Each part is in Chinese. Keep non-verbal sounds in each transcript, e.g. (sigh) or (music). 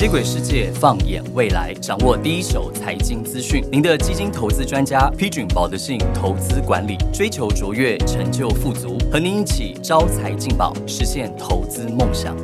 接轨世界，放眼未来，掌握第一手财经资讯。您的基金投资专家，批准保德信投资管理，追求卓越，成就富足，和您一起招财进宝，实现投资梦想。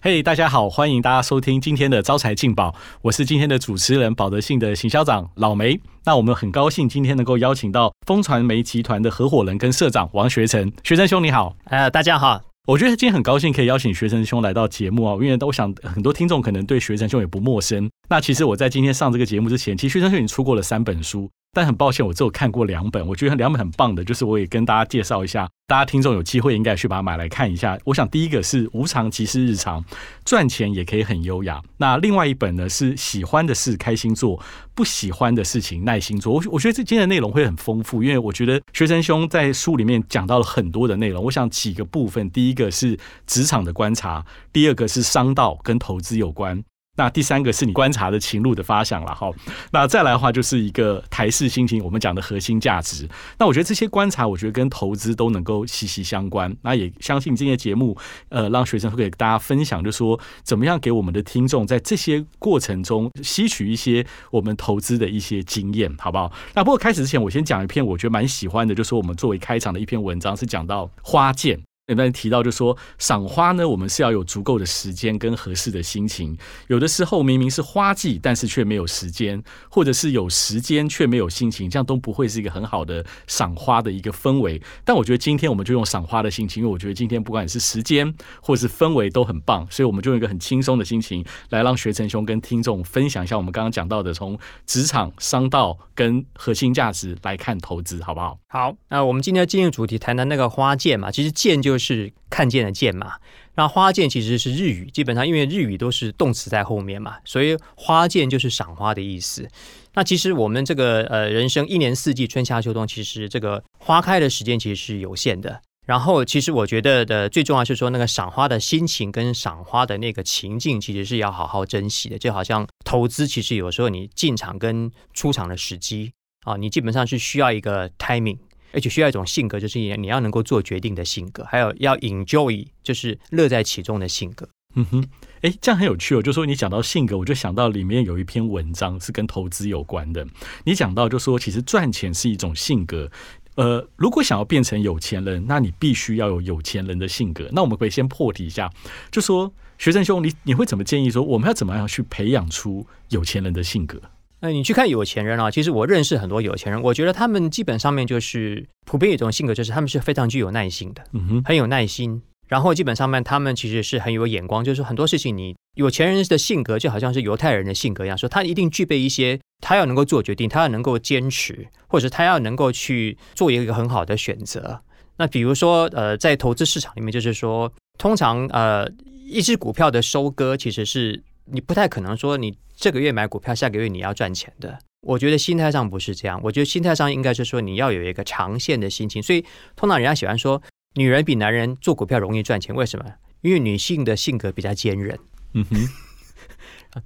嘿，大家好，欢迎大家收听今天的招财进宝，我是今天的主持人保德信的行销长老梅。那我们很高兴今天能够邀请到风传媒集团的合伙人跟社长王学成，学成兄你好。呃，大家好。我觉得今天很高兴可以邀请学成兄来到节目啊，因为我想很多听众可能对学成兄也不陌生。那其实我在今天上这个节目之前，其实学成兄已经出过了三本书。但很抱歉，我只有看过两本，我觉得两本很棒的，就是我也跟大家介绍一下，大家听众有机会应该去把它买来看一下。我想第一个是无常即是日常，赚钱也可以很优雅。那另外一本呢是喜欢的事开心做，不喜欢的事情耐心做。我我觉得这今天的内容会很丰富，因为我觉得学生兄在书里面讲到了很多的内容。我想几个部分，第一个是职场的观察，第二个是商道跟投资有关。那第三个是你观察的情路的发想了哈，那再来的话就是一个台式心情，我们讲的核心价值。那我觉得这些观察，我觉得跟投资都能够息息相关。那也相信今天节目，呃，让学生会给大家分享，就说怎么样给我们的听众在这些过程中吸取一些我们投资的一些经验，好不好？那不过开始之前，我先讲一篇我觉得蛮喜欢的，就说我们作为开场的一篇文章，是讲到花见。有的人提到，就说赏花呢，我们是要有足够的时间跟合适的心情。有的时候明明是花季，但是却没有时间，或者是有时间却没有心情，这样都不会是一个很好的赏花的一个氛围。但我觉得今天我们就用赏花的心情，因为我觉得今天不管是时间或是氛围都很棒，所以我们就用一个很轻松的心情来让学成兄跟听众分享一下我们刚刚讲到的从职场、商道跟核心价值来看投资，好不好？好，那我们今天进入主题，谈谈那个花剑嘛，其实剑就。就是看见的见嘛，那花见其实是日语，基本上因为日语都是动词在后面嘛，所以花见就是赏花的意思。那其实我们这个呃人生一年四季春夏秋冬，其实这个花开的时间其实是有限的。然后其实我觉得的最重要是说那个赏花的心情跟赏花的那个情境，其实是要好好珍惜的。就好像投资，其实有时候你进场跟出场的时机啊，你基本上是需要一个 timing。而且需要一种性格，就是你你要能够做决定的性格，还有要 enjoy，就是乐在其中的性格。嗯哼，哎，这样很有趣哦。就说你讲到性格，我就想到里面有一篇文章是跟投资有关的。你讲到就说，其实赚钱是一种性格。呃，如果想要变成有钱人，那你必须要有有钱人的性格。那我们可以先破题一下，就说学生兄，你你会怎么建议说，我们要怎么样去培养出有钱人的性格？那你去看有钱人啊，其实我认识很多有钱人，我觉得他们基本上面就是普遍一种性格，就是他们是非常具有耐心的，嗯哼，很有耐心。然后基本上面他们其实是很有眼光，就是很多事情你有钱人的性格就好像是犹太人的性格一样，说他一定具备一些，他要能够做决定，他要能够坚持，或者他要能够去做一个很好的选择。那比如说呃，在投资市场里面，就是说通常呃一只股票的收割其实是。你不太可能说你这个月买股票，下个月你要赚钱的。我觉得心态上不是这样，我觉得心态上应该是说你要有一个长线的心情。所以通常人家喜欢说女人比男人做股票容易赚钱，为什么？因为女性的性格比较坚韧，嗯哼，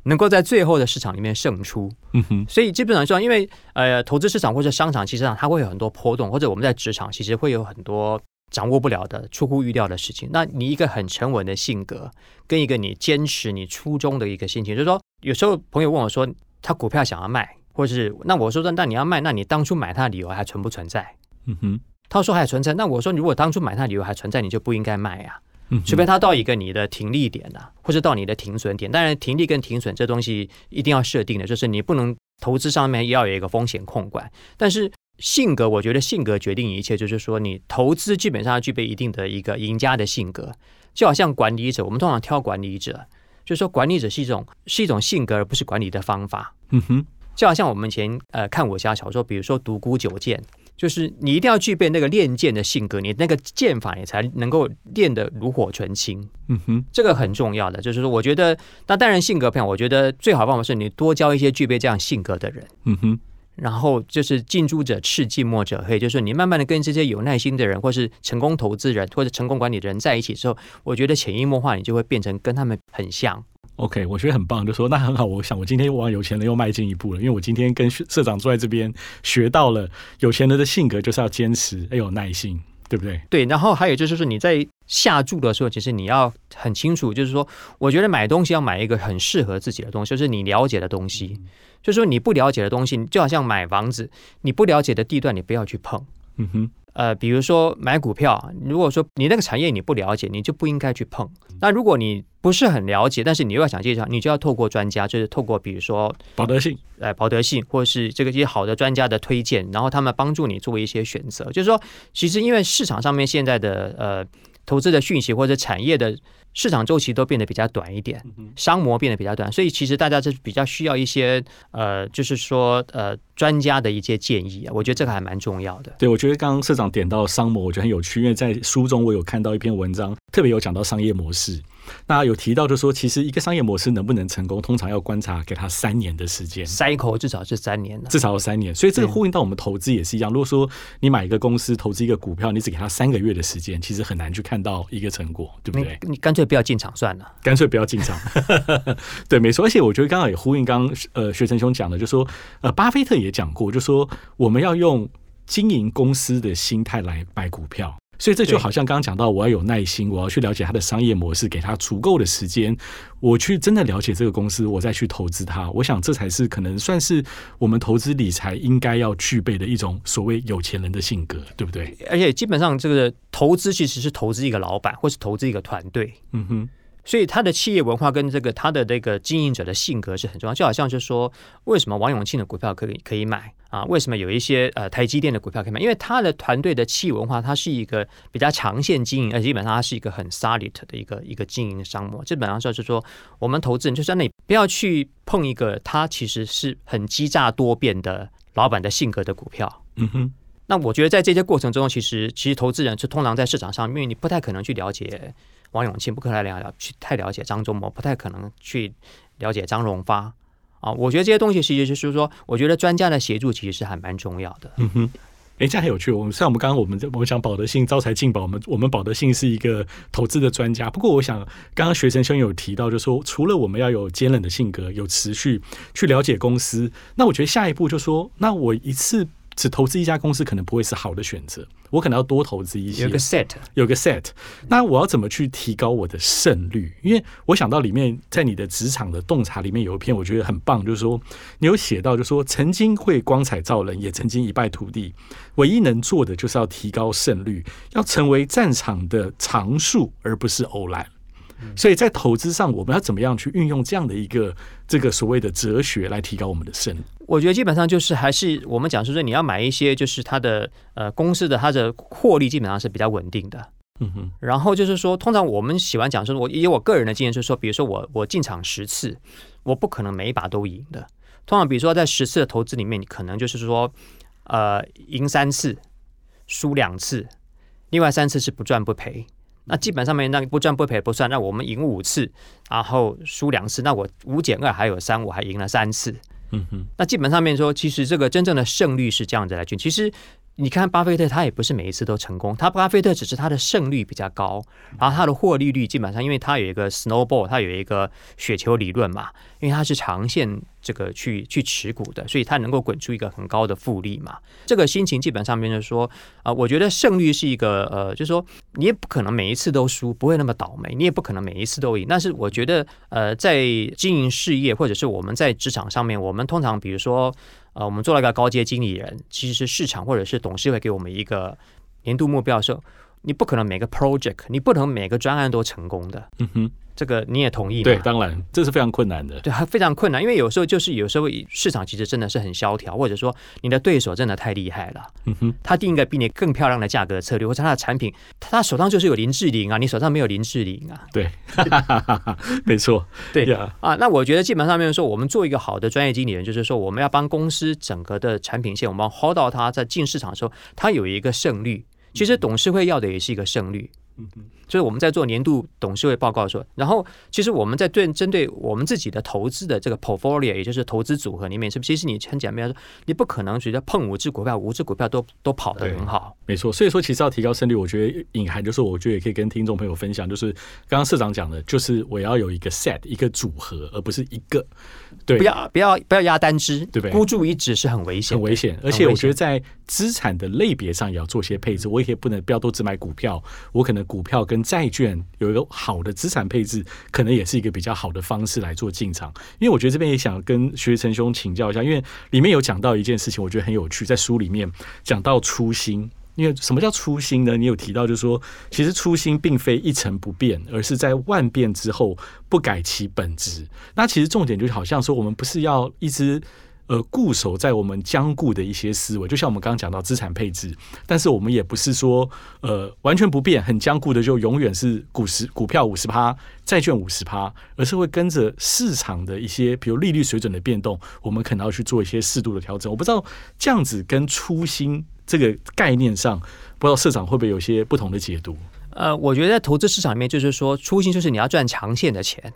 能够在最后的市场里面胜出，嗯哼。所以基本上说，因为呃，投资市场或者商场，其实上它会有很多波动，或者我们在职场其实会有很多。掌握不了的、出乎预料的事情，那你一个很沉稳的性格，跟一个你坚持你初衷的一个心情，就是说，有时候朋友问我说，他股票想要卖，或者是那我说那那你要卖，那你当初买它的理由还存不存在？嗯哼，他说还存在。那我说，如果当初买它的理由还存在，你就不应该卖呀。除非他到一个你的停利点啊，或者到你的停损点。当然，停利跟停损这东西一定要设定的，就是你不能投资上面要有一个风险控管，但是。性格，我觉得性格决定一切。就是说，你投资基本上要具备一定的一个赢家的性格，就好像管理者，我们通常挑管理者，就是说管理者是一种是一种性格，而不是管理的方法。嗯哼，就好像我们以前呃看武侠小说，比如说独孤九剑，就是你一定要具备那个练剑的性格，你那个剑法你才能够练得炉火纯青。嗯哼，这个很重要的，就是说，我觉得那当然性格培养，我觉得最好的方法是你多交一些具备这样性格的人。嗯哼。然后就是近朱者赤，近墨者黑，就是你慢慢的跟这些有耐心的人，或是成功投资人，或者成功管理的人在一起之后，我觉得潜移默化，你就会变成跟他们很像。OK，我觉得很棒，就说那很好。我想我今天往有钱人又迈进一步了，因为我今天跟社长坐在这边，学到了有钱人的性格就是要坚持，要有耐心。对不对？对，然后还有就是说你在下注的时候，其实你要很清楚，就是说，我觉得买东西要买一个很适合自己的东西，就是你了解的东西。就是说你不了解的东西，就好像买房子，你不了解的地段，你不要去碰。嗯哼。呃，比如说买股票，如果说你那个产业你不了解，你就不应该去碰。那如果你不是很了解，但是你又要想介绍，你就要透过专家，就是透过比如说保德信，呃，保德信，或者是这个一些好的专家的推荐，然后他们帮助你做一些选择。就是说，其实因为市场上面现在的呃投资的讯息或者产业的。市场周期都变得比较短一点，商模变得比较短，所以其实大家是比较需要一些呃，就是说呃专家的一些建议啊，我觉得这个还蛮重要的。对，我觉得刚刚社长点到商模，我觉得很有趣，因为在书中我有看到一篇文章，特别有讲到商业模式。那有提到，就说其实一个商业模式能不能成功，通常要观察给他三年的时间，cycle 至少是三年，至少要三年。所以这个呼应到我们投资也是一样。如果说你买一个公司投资一个股票，你只给他三个月的时间，其实很难去看到一个成果，对不对？你干脆不要进场算了，干脆不要进场。对，没错。而且我觉得刚刚也呼应刚刚呃学成兄讲的，就说呃巴菲特也讲过，就说我们要用经营公司的心态来买股票。所以这就好像刚刚讲到，我要有耐心，我要去了解它的商业模式，给它足够的时间，我去真的了解这个公司，我再去投资它。我想这才是可能算是我们投资理财应该要具备的一种所谓有钱人的性格，对不对？而且基本上这个投资其实是投资一个老板，或是投资一个团队。嗯哼。所以他的企业文化跟这个他的这个经营者的性格是很重要，就好像就是说，为什么王永庆的股票可以可以买啊？为什么有一些呃台积电的股票可以买？因为他的团队的企业文化，它是一个比较长线经营，而基本上它是一个很 solid 的一个一个经营商模。基本上就是说，我们投资人就是你不要去碰一个他其实是很激诈多变的老板的性格的股票。嗯哼。那我觉得在这些过程中，其实其实投资人是通常在市场上，因为你不太可能去了解。王永庆不可能了了去太了解张忠谋，不太可能去了解张荣发啊。我觉得这些东西其实就是说，我觉得专家的协助其实是还蛮重要的。嗯哼，哎，这样很有趣。我们像我们刚刚我们我们讲保德信招财进宝，我们我们保德信是一个投资的专家。不过，我想刚刚学生兄有提到，就说除了我们要有坚韧的性格，有持续去了解公司，那我觉得下一步就说，那我一次。只投资一家公司可能不会是好的选择，我可能要多投资一些。有个 set，有个 set。那我要怎么去提高我的胜率？因为我想到里面在你的职场的洞察里面有一篇我觉得很棒，就是说你有写到，就是说曾经会光彩照人，也曾经一败涂地，唯一能做的就是要提高胜率，要成为战场的常数，而不是偶然。所以在投资上，我们要怎么样去运用这样的一个这个所谓的哲学来提高我们的胜？我觉得基本上就是还是我们讲说说你要买一些就是它的呃公司的它的获利基本上是比较稳定的。嗯哼。然后就是说，通常我们喜欢讲说，我以我个人的经验就是说，比如说我我进场十次，我不可能每一把都赢的。通常比如说在十次的投资里面，你可能就是说呃赢三次，输两次，另外三次是不赚不赔。那基本上面那不赚不赔不算，那我们赢五次，然后输两次，那我五减二还有三，我还赢了三次。嗯哼，那基本上面说，其实这个真正的胜率是这样子来去。其实你看巴菲特，他也不是每一次都成功，他巴菲特只是他的胜率比较高，然后他的获利率基本上，因为他有一个 snowball，他有一个雪球理论嘛，因为他是长线。这个去去持股的，所以他能够滚出一个很高的复利嘛？这个心情基本上面就是说，啊，我觉得胜率是一个呃，就是说你也不可能每一次都输，不会那么倒霉，你也不可能每一次都赢。但是我觉得，呃，在经营事业或者是我们在职场上面，我们通常比如说，啊，我们做了一个高阶经理人，其实是市场或者是董事会给我们一个年度目标的时候，你不可能每个 project，你不能每个专案都成功的。嗯哼。这个你也同意？对，当然这是非常困难的。对，非常困难，因为有时候就是有时候市场其实真的是很萧条，或者说你的对手真的太厉害了。嗯哼，他定一个比你更漂亮的价格策略，或者他的产品，他手上就是有林志玲啊，你手上没有林志玲啊。对，(laughs) 没错，对呀。啊，那我觉得基本上面说，我们做一个好的专业经理人，就是说我们要帮公司整个的产品线，我们要 hold 到它在进市场的时候，它有一个胜率。其实董事会要的也是一个胜率。嗯。就是我们在做年度董事会报告的时候，然后其实我们在对针对我们自己的投资的这个 portfolio，也就是投资组合里面，是不是？其实你很简单说，你不可能觉得碰五只股票，五只股票都都跑得很好。没错，所以说其实要提高胜率，我觉得隐含就是，我觉得也可以跟听众朋友分享，就是刚刚社长讲的，就是我要有一个 set 一个组合，而不是一个。对，不要不要不要压单只，对不对？孤注一掷是很危险，很危险。而且我觉得在资产的类别上也要做些配置。我也可以不能不要都只买股票，我可能股票跟债券有一个好的资产配置，可能也是一个比较好的方式来做进场。因为我觉得这边也想跟学成兄请教一下，因为里面有讲到一件事情，我觉得很有趣，在书里面讲到初心。因为什么叫初心呢？你有提到，就是说，其实初心并非一成不变，而是在万变之后不改其本质。那其实重点就好像说，我们不是要一直呃固守在我们僵固的一些思维，就像我们刚刚讲到资产配置，但是我们也不是说呃完全不变、很僵固的，就永远是股市股票五十趴、债券五十趴，而是会跟着市场的一些，比如利率水准的变动，我们可能要去做一些适度的调整。我不知道这样子跟初心。这个概念上，不知道社长会不会有些不同的解读？呃，我觉得在投资市场里面，就是说初心就是你要赚长线的钱，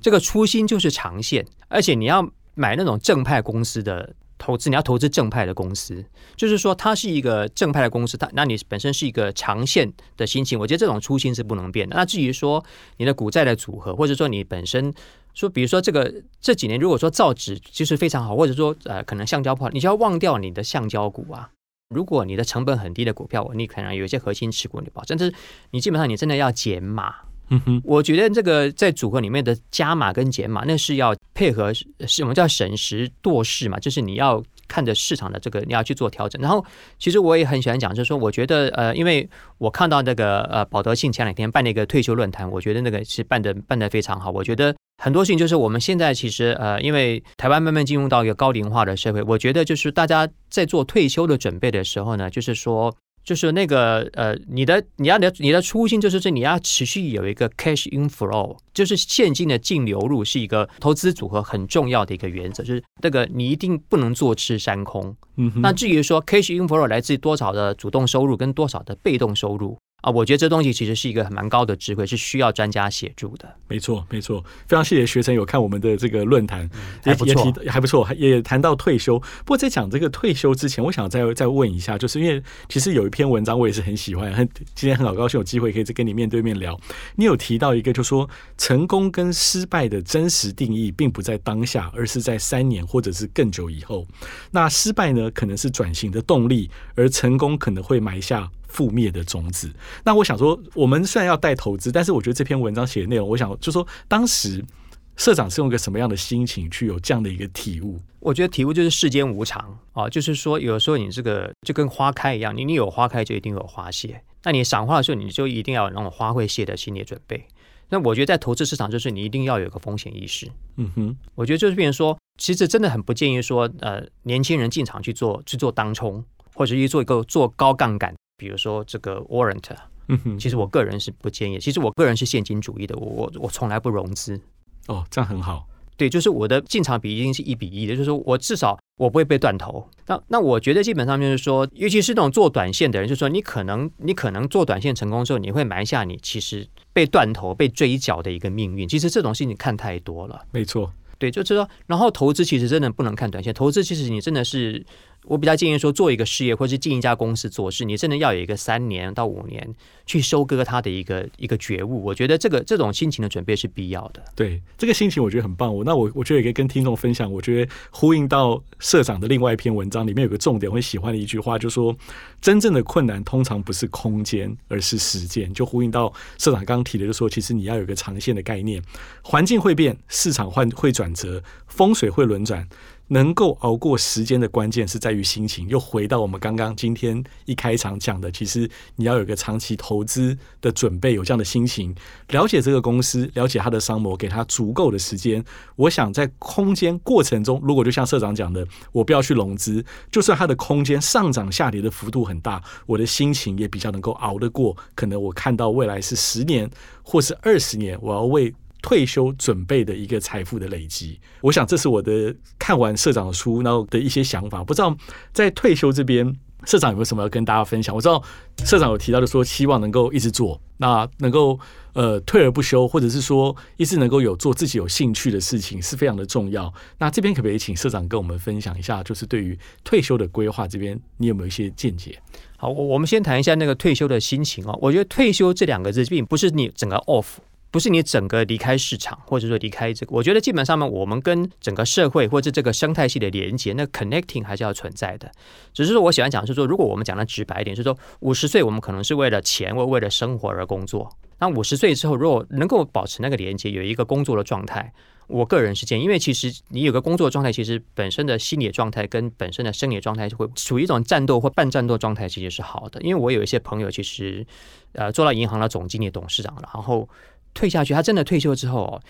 这个初心就是长线，而且你要买那种正派公司的投资，你要投资正派的公司，就是说它是一个正派的公司，它那你本身是一个长线的心情，我觉得这种初心是不能变的。那至于说你的股债的组合，或者说你本身说，比如说这个这几年如果说造纸就是非常好，或者说呃可能橡胶不好，你就要忘掉你的橡胶股啊。如果你的成本很低的股票，你可能有一些核心持股你保，但是你基本上你真的要减码。嗯哼，我觉得这个在组合里面的加码跟减码，那是要配合，是我们叫审时度势嘛，就是你要看着市场的这个你要去做调整。然后，其实我也很喜欢讲，就是说，我觉得呃，因为我看到那个呃保德信前两天办那个退休论坛，我觉得那个是办的办的非常好。我觉得。很多事情就是我们现在其实呃，因为台湾慢慢进入到一个高龄化的社会，我觉得就是大家在做退休的准备的时候呢，就是说，就是那个呃，你的你要的你的初心就是这你要持续有一个 cash inflow，就是现金的净流入是一个投资组合很重要的一个原则，就是这个你一定不能坐吃山空。嗯，那至于说 cash inflow 来自于多少的主动收入跟多少的被动收入。啊，我觉得这东西其实是一个蛮高的智慧，是需要专家协助的。没错，没错，非常谢谢学生有看我们的这个论坛，也不错，还不错，也谈到退休。不过在讲这个退休之前，我想再再问一下，就是因为其实有一篇文章我也是很喜欢，很今天很好高兴有机会可以再跟你面对面聊。你有提到一个，就说成功跟失败的真实定义，并不在当下，而是在三年或者是更久以后。那失败呢，可能是转型的动力，而成功可能会埋下。覆灭的种子。那我想说，我们虽然要带投资，但是我觉得这篇文章写的内容，我想就说，当时社长是用一个什么样的心情去有这样的一个体悟？我觉得体悟就是世间无常啊，就是说，有时候你这个就跟花开一样，你你有花开就一定有花谢。那你赏花的时候，你就一定要有那种花会谢的心理准备。那我觉得在投资市场，就是你一定要有个风险意识。嗯哼，我觉得就是变成说，其实真的很不建议说，呃，年轻人进场去做去做当冲，或者去做一个做高杠杆。比如说这个 warrant，嗯哼，其实我个人是不建议。其实我个人是现金主义的，我我我从来不融资。哦，这样很好。对，就是我的进场比一定是一比一的，就是说我至少我不会被断头。那那我觉得基本上就是说，尤其是那种做短线的人，就是说你可能你可能做短线成功之后，你会埋下你其实被断头、被追缴的一个命运。其实这种事情看太多了。没错。对，就是说，然后投资其实真的不能看短线，投资其实你真的是。我比较建议说，做一个事业或者是进一家公司做事，你真的要有一个三年到五年去收割它的一个一个觉悟。我觉得这个这种心情的准备是必要的。对，这个心情我觉得很棒。我那我我觉得也可以跟听众分享。我觉得呼应到社长的另外一篇文章里面有个重点，我很喜欢的一句话，就说真正的困难通常不是空间，而是时间。就呼应到社长刚刚提的，就说其实你要有个长线的概念，环境会变，市场换会转折，风水会轮转。能够熬过时间的关键是在于心情。又回到我们刚刚今天一开场讲的，其实你要有一个长期投资的准备，有这样的心情，了解这个公司，了解它的商模，给它足够的时间。我想在空间过程中，如果就像社长讲的，我不要去融资，就算它的空间上涨下跌的幅度很大，我的心情也比较能够熬得过。可能我看到未来是十年或是二十年，我要为。退休准备的一个财富的累积，我想这是我的看完社长的书然后的一些想法。不知道在退休这边，社长有没有什么要跟大家分享？我知道社长有提到，就说希望能够一直做，那能够呃退而不休，或者是说一直能够有做自己有兴趣的事情，是非常的重要。那这边可不可以请社长跟我们分享一下，就是对于退休的规划这边，你有没有一些见解？好，我我们先谈一下那个退休的心情哦。我觉得退休这两个字，并不是你整个 off。不是你整个离开市场，或者说离开这个，我觉得基本上呢，我们跟整个社会或者这个生态系的连接，那 connecting 还是要存在的。只是说，我喜欢讲是说，如果我们讲的直白一点，是说五十岁我们可能是为了钱或为了生活而工作。那五十岁之后，如果能够保持那个连接，有一个工作的状态，我个人是建议，因为其实你有个工作状态，其实本身的心理状态跟本身的生理状态就会处于一种战斗或半战斗状态，其实是好的。因为我有一些朋友，其实呃做到银行的总经理、董事长，然后。退下去，他真的退休之后，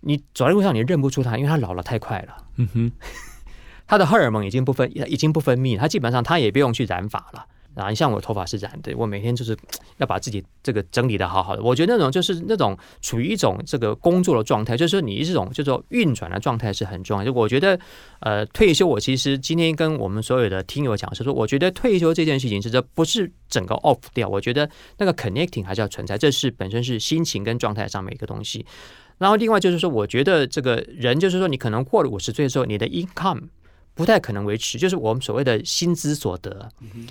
你走在路上你认不出他，因为他老了太快了。嗯哼，(laughs) 他的荷尔蒙已经不分，已经不分泌，他基本上他也不用去染发了。啊，你像我头发是染的，我每天就是要把自己这个整理的好好的。我觉得那种就是那种处于一种这个工作的状态，就是说你这种叫做运转的状态是很重要。就我觉得，呃，退休，我其实今天跟我们所有的听友讲是说，我觉得退休这件事情是这不是整个 off 掉，我觉得那个 connecting 还是要存在，这是本身是心情跟状态上面一个东西。然后另外就是说，我觉得这个人就是说，你可能过了五十岁的时候，你的 income。不太可能维持，就是我们所谓的薪资所得，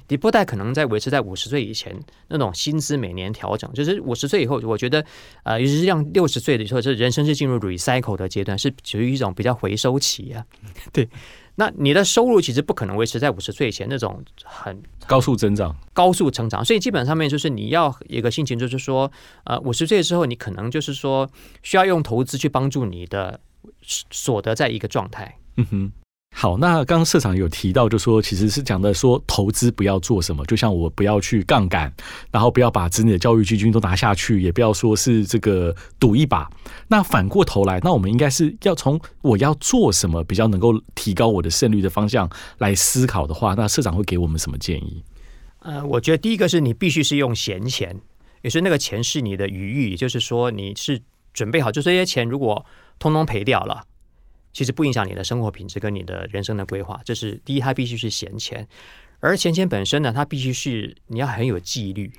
你不太可能在维持在五十岁以前那种薪资每年调整。就是五十岁以后，我觉得，呃，尤其是像六十岁的时候，这人生是进入 recycle 的阶段，是属于一种比较回收期啊。(laughs) 对，那你的收入其实不可能维持在五十岁以前那种很高速增长、高速成长。所以基本上面就是你要一个心情，就是说，呃，五十岁之后，你可能就是说需要用投资去帮助你的所得在一个状态。嗯哼。好，那刚刚社长有提到，就说其实是讲的说投资不要做什么，就像我不要去杠杆，然后不要把子女的教育基金都拿下去，也不要说是这个赌一把。那反过头来，那我们应该是要从我要做什么比较能够提高我的胜率的方向来思考的话，那社长会给我们什么建议？呃，我觉得第一个是你必须是用闲钱，也是那个钱是你的余裕，也就是说你是准备好，就这些钱如果通通赔掉了。其实不影响你的生活品质跟你的人生的规划，这是第一，它必须是闲钱，而闲钱本身呢，它必须是你要很有纪律，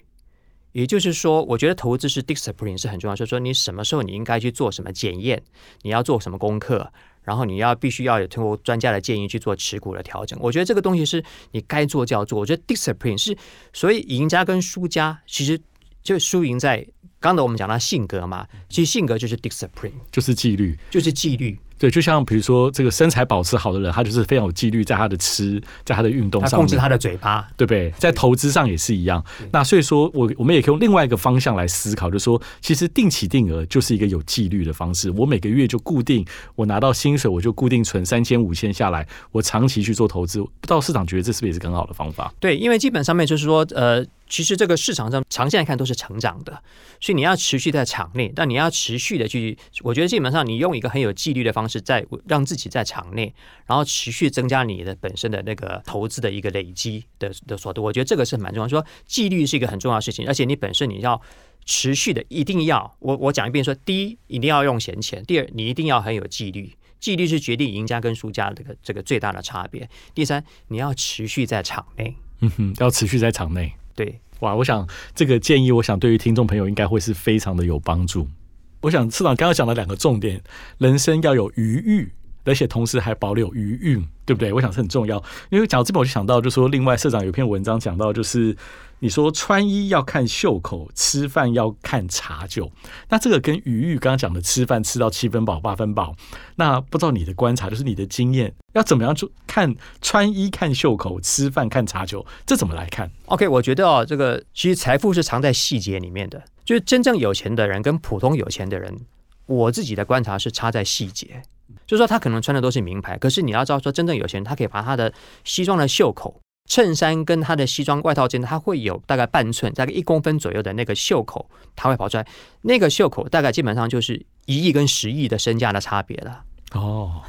也就是说，我觉得投资是 discipline 是很重要，就是说你什么时候你应该去做什么检验，你要做什么功课，然后你要必须要有通过专家的建议去做持股的调整。我觉得这个东西是你该做就要做。我觉得 discipline 是，所以赢家跟输家其实就输赢在刚才我们讲到性格嘛，其实性格就是 discipline，就是纪律，就是纪律。对，就像比如说这个身材保持好的人，他就是非常有纪律，在他的吃，在他的运动上，控制他的嘴巴，对不对？在投资上也是一样。那所以说我我们也可以用另外一个方向来思考，就是说其实定期定额就是一个有纪律的方式。我每个月就固定，我拿到薪水我就固定存三千五千下来，我长期去做投资。不知道市场觉得这是不是也是很好的方法？对，因为基本上面就是说，呃。其实这个市场上长线来看都是成长的，所以你要持续在场内，但你要持续的去，我觉得基本上你用一个很有纪律的方式，在让自己在场内，然后持续增加你的本身的那个投资的一个累积的的所得，我觉得这个是蛮重要。说纪律是一个很重要的事情，而且你本身你要持续的，一定要我我讲一遍，说第一一定要用闲钱，第二你一定要很有纪律，纪律是决定赢家跟输家这个这个最大的差别。第三你要持续在场内，嗯哼，要持续在场内。对，哇，我想这个建议，我想对于听众朋友应该会是非常的有帮助。我想市长刚刚讲了两个重点，人生要有余裕，而且同时还保留余韵，对不对？我想是很重要。因为讲到这边，我就想到，就说另外社长有篇文章讲到，就是。你说穿衣要看袖口，吃饭要看茶酒，那这个跟余韵刚刚讲的吃饭吃到七分饱八分饱，那不知道你的观察，就是你的经验，要怎么样做？看穿衣看袖口，吃饭看茶酒，这怎么来看？OK，我觉得哦，这个其实财富是藏在细节里面的，就是真正有钱的人跟普通有钱的人，我自己的观察是差在细节，就是说他可能穿的都是名牌，可是你要知道说真正有钱人，他可以把他的西装的袖口。衬衫跟他的西装外套间，它会有大概半寸，大概一公分左右的那个袖口，他会跑出来。那个袖口大概基本上就是一亿跟十亿的身价的差别了。哦，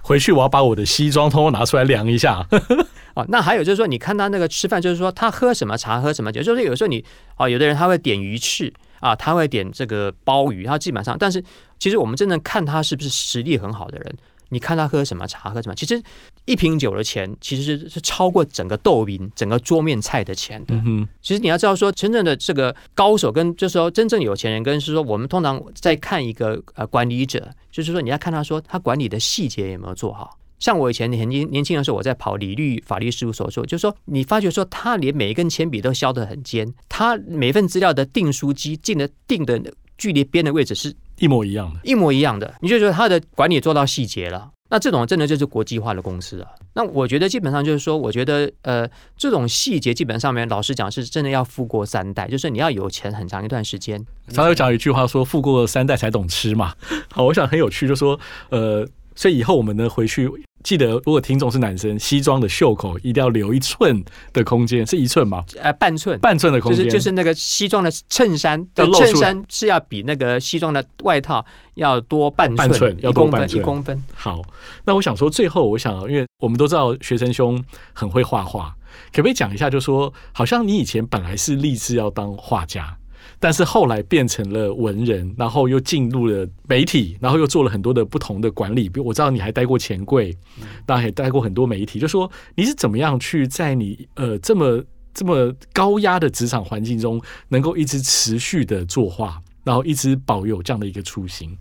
回去我要把我的西装通通拿出来量一下。(laughs) 哦，那还有就是说，你看他那个吃饭，就是说他喝什么茶，喝什么酒，就是有时候你哦，有的人他会点鱼翅啊，他会点这个鲍鱼，他基本上，但是其实我们真正看他是不是实力很好的人。你看他喝什么茶，喝什么？其实一瓶酒的钱，其实是是超过整个豆饼、整个桌面菜的钱的。其实你要知道，说真正的这个高手跟就是说真正有钱人，跟是说我们通常在看一个呃管理者，就是说你要看他说他管理的细节有没有做好。像我以前年轻年轻的时候，我在跑理律法律事务所，说就是说你发觉说他连每一根铅笔都削得很尖，他每份资料的订书机进的订的距离边的位置是。一模一样的，一模一样的，你就觉得他的管理做到细节了，那这种真的就是国际化的公司啊。那我觉得基本上就是说，我觉得呃，这种细节基本上面，老实讲是真的要富过三代，就是你要有钱很长一段时间。常有讲一句话说，富过三代才懂吃嘛。好，我想很有趣，就说呃，所以以后我们呢回去。记得，如果听众是男生，西装的袖口一定要留一寸的空间，是一寸吗？呃，半寸，半寸的空间，就是就是那个西装的衬衫的衬衫是要比那个西装的外套要多半寸，要多半寸，一公分。好，那我想说，最后我想，因为我们都知道学生兄很会画画，可不可以讲一下？就说，好像你以前本来是立志要当画家。但是后来变成了文人，然后又进入了媒体，然后又做了很多的不同的管理。比如我知道你还待过钱柜，当然也待过很多媒体。就说你是怎么样去在你呃这么这么高压的职场环境中，能够一直持续的作画，然后一直保有这样的一个初心。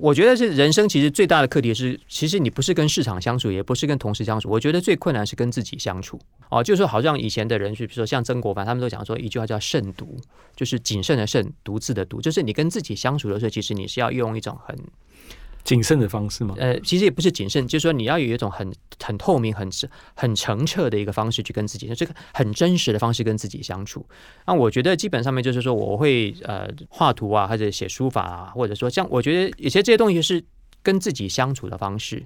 我觉得是人生其实最大的课题是，其实你不是跟市场相处，也不是跟同事相处。我觉得最困难是跟自己相处。哦，就是说，好像以前的人，就比如说像曾国藩，他们都讲说一句话叫“慎独”，就是谨慎的慎，独自的独，就是你跟自己相处的时候，其实你是要用一种很。谨慎的方式吗？呃，其实也不是谨慎，就是说你要有一种很很透明、很很澄澈的一个方式去跟自己，这个很真实的方式跟自己相处。那我觉得基本上面就是说，我会呃画图啊，或者写书法啊，或者说像我觉得有些这些东西是跟自己相处的方式。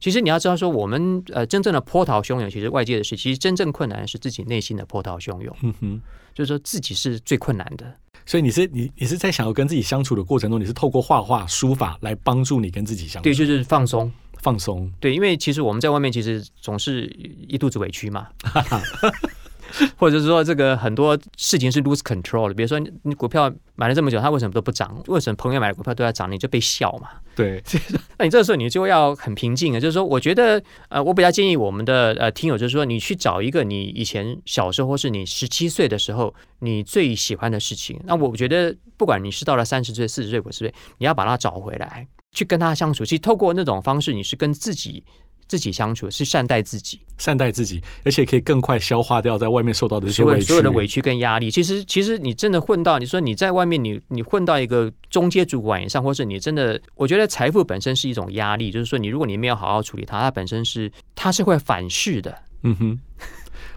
其实你要知道说，我们呃真正的波涛汹涌，其实外界的事，其实真正困难是自己内心的波涛汹涌。嗯哼，就是说自己是最困难的。所以你是你你是在想要跟自己相处的过程中，你是透过画画书法来帮助你跟自己相处，对，就是放松放松。对，因为其实我们在外面其实总是一肚子委屈嘛。(laughs) (laughs) 或者是说，这个很多事情是 lose control 的。比如说，你股票买了这么久，它为什么都不涨？为什么朋友买的股票都要涨？你就被笑嘛？对。(laughs) 那你这个时候你就要很平静啊。就是说，我觉得，呃，我比较建议我们的呃听友，就是说，你去找一个你以前小时候或是你十七岁的时候你最喜欢的事情。那我觉得，不管你是到了三十岁、四十岁、五十岁，你要把它找回来，去跟他相处。其实透过那种方式，你是跟自己。自己相处是善待自己，善待自己，而且可以更快消化掉在外面受到的这些委屈，所有的委屈跟压力。其实，其实你真的混到，你说你在外面，你你混到一个中阶主管以上，或是你真的，我觉得财富本身是一种压力，就是说，你如果你没有好好处理它，它本身是它是会反噬的。嗯哼。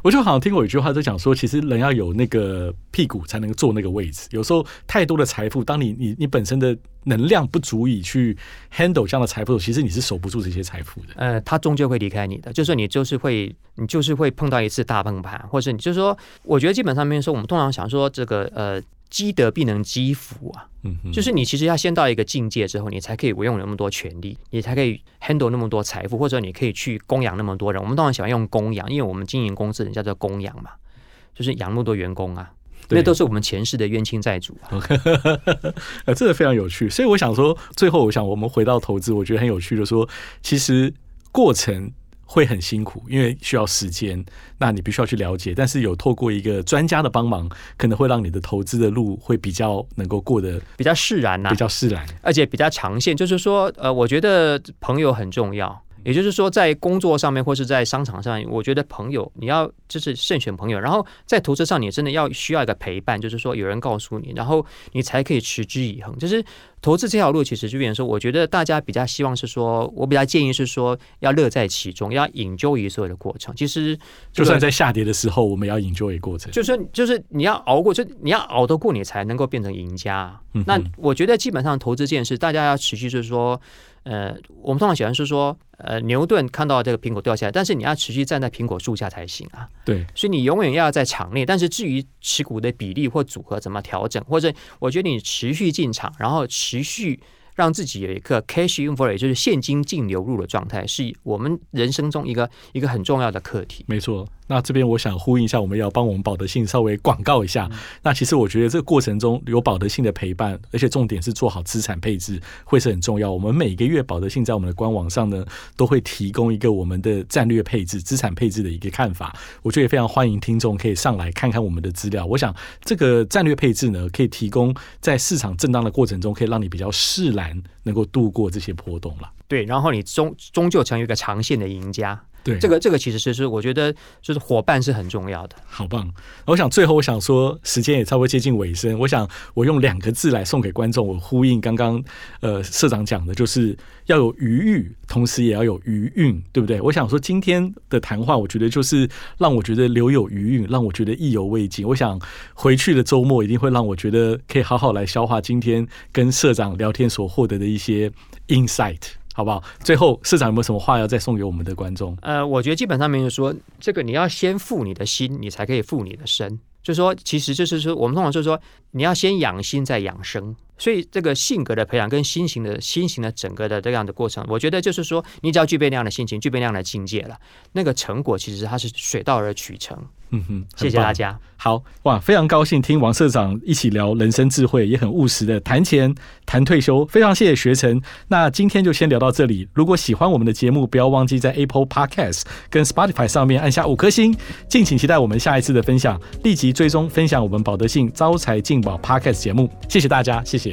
我就好像听过一句话，在讲说，其实人要有那个屁股才能够坐那个位置。有时候太多的财富，当你你你本身的能量不足以去 handle 这样的财富，其实你是守不住这些财富的。呃，他终究会离开你的，就是你就是会你就是会碰到一次大崩盘，或是你就是说，我觉得基本上面说，我们通常想说这个呃。积德必能积福啊，嗯，就是你其实要先到一个境界之后，你才可以拥有那么多权利，你才可以 handle 那么多财富，或者你可以去供养那么多人。我们当然喜欢用供养，因为我们经营公司人叫做供养嘛，就是养那么多员工啊，那都是我们前世的冤亲债主啊。呃，(laughs) 这个非常有趣，所以我想说，最后我想我们回到投资，我觉得很有趣的说，其实过程。会很辛苦，因为需要时间，那你必须要去了解。但是有透过一个专家的帮忙，可能会让你的投资的路会比较能够过得比较释然呐，比较释然，而且比较长线。就是说，呃，我觉得朋友很重要。也就是说，在工作上面或是在商场上，我觉得朋友你要就是慎选朋友。然后在投资上，你真的要需要一个陪伴，就是说有人告诉你，然后你才可以持之以恒。就是投资这条路，其实就变成说，我觉得大家比较希望是说，我比较建议是说，要乐在其中，要引咎于所有的过程。其实就算在下跌的时候，我们要引咎于过程。就是就是你要熬过，就你要熬得过，你才能够变成赢家。那我觉得基本上投资这件事，大家要持续就是说。呃，我们通常喜欢是说，呃，牛顿看到这个苹果掉下来，但是你要持续站在苹果树下才行啊。对，所以你永远要在场内。但是至于持股的比例或组合怎么调整，或者我觉得你持续进场，然后持续让自己有一个 cash inflow，也就是现金净流入的状态，是我们人生中一个一个很重要的课题。没错，那这边我想呼应一下，我们要帮我们保德信稍微广告一下。那其实我觉得这个过程中有保德信的陪伴，而且重点是做好资产配置，会是很重要。我们每个月保德信在我们的官网上呢，都会提供一个我们的战略配置、资产配置的一个看法。我觉得也非常欢迎听众可以上来看看我们的资料。我想这个战略配置呢，可以提供在市场震荡的过程中，可以让你比较释然，能够度过这些波动了。对，然后你终终究成为一个长线的赢家。对，这个这个其实是是我觉得就是伙伴是很重要的。好棒！我想最后我想说，时间也差不多接近尾声，我想我用两个字来送给观众，我呼应刚刚呃社长讲的，就是要有余裕，同时也要有余韵，对不对？我想说今天的谈话，我觉得就是让我觉得留有余韵，让我觉得意犹未尽。我想回去的周末一定会让我觉得可以好好来消化今天跟社长聊天所获得的一些 insight。好不好？最后，市长有没有什么话要再送给我们的观众？呃，我觉得基本上面就说，这个你要先富你的心，你才可以富你的身。就说，其实就是说，我们通常就是说，你要先养心再养生。所以，这个性格的培养跟心情的心情的整个的这样的过程，我觉得就是说，你只要具备那样的心情，具备那样的境界了，那个成果其实它是水到而渠成。嗯哼，谢谢大家。好哇，非常高兴听王社长一起聊人生智慧，也很务实的谈钱谈退休。非常谢谢学成。那今天就先聊到这里。如果喜欢我们的节目，不要忘记在 Apple Podcast 跟 Spotify 上面按下五颗星。敬请期待我们下一次的分享。立即追踪分享我们保德信招财进宝 Podcast 节目。谢谢大家，谢谢。